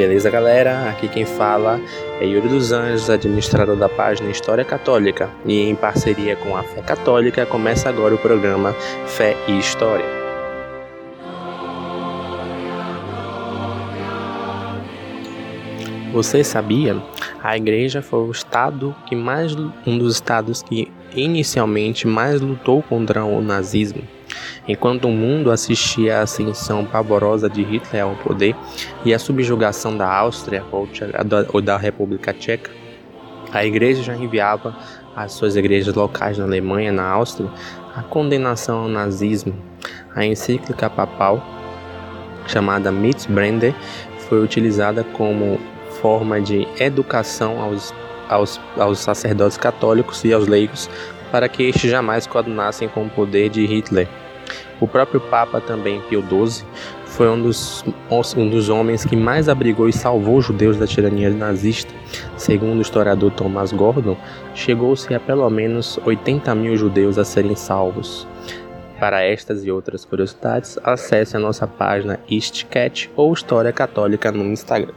Beleza, galera? Aqui quem fala é Yuri dos Anjos, administrador da página História Católica, e em parceria com a Fé Católica começa agora o programa Fé e História. Você sabia? A igreja foi o estado que mais um dos estados que inicialmente mais lutou contra o nazismo. Enquanto o mundo assistia à ascensão pavorosa de Hitler ao poder e à subjugação da Áustria ou da República Tcheca, a igreja já enviava às suas igrejas locais na Alemanha e na Áustria a condenação ao nazismo. A encíclica papal, chamada Mitzbrande, foi utilizada como forma de educação aos, aos, aos sacerdotes católicos e aos leigos para que estes jamais coadunassem com o poder de Hitler. O próprio Papa, também Pio XII, foi um dos, um dos homens que mais abrigou e salvou os judeus da tirania nazista. Segundo o historiador Thomas Gordon, chegou-se a pelo menos 80 mil judeus a serem salvos. Para estas e outras curiosidades, acesse a nossa página Istcat ou História Católica no Instagram.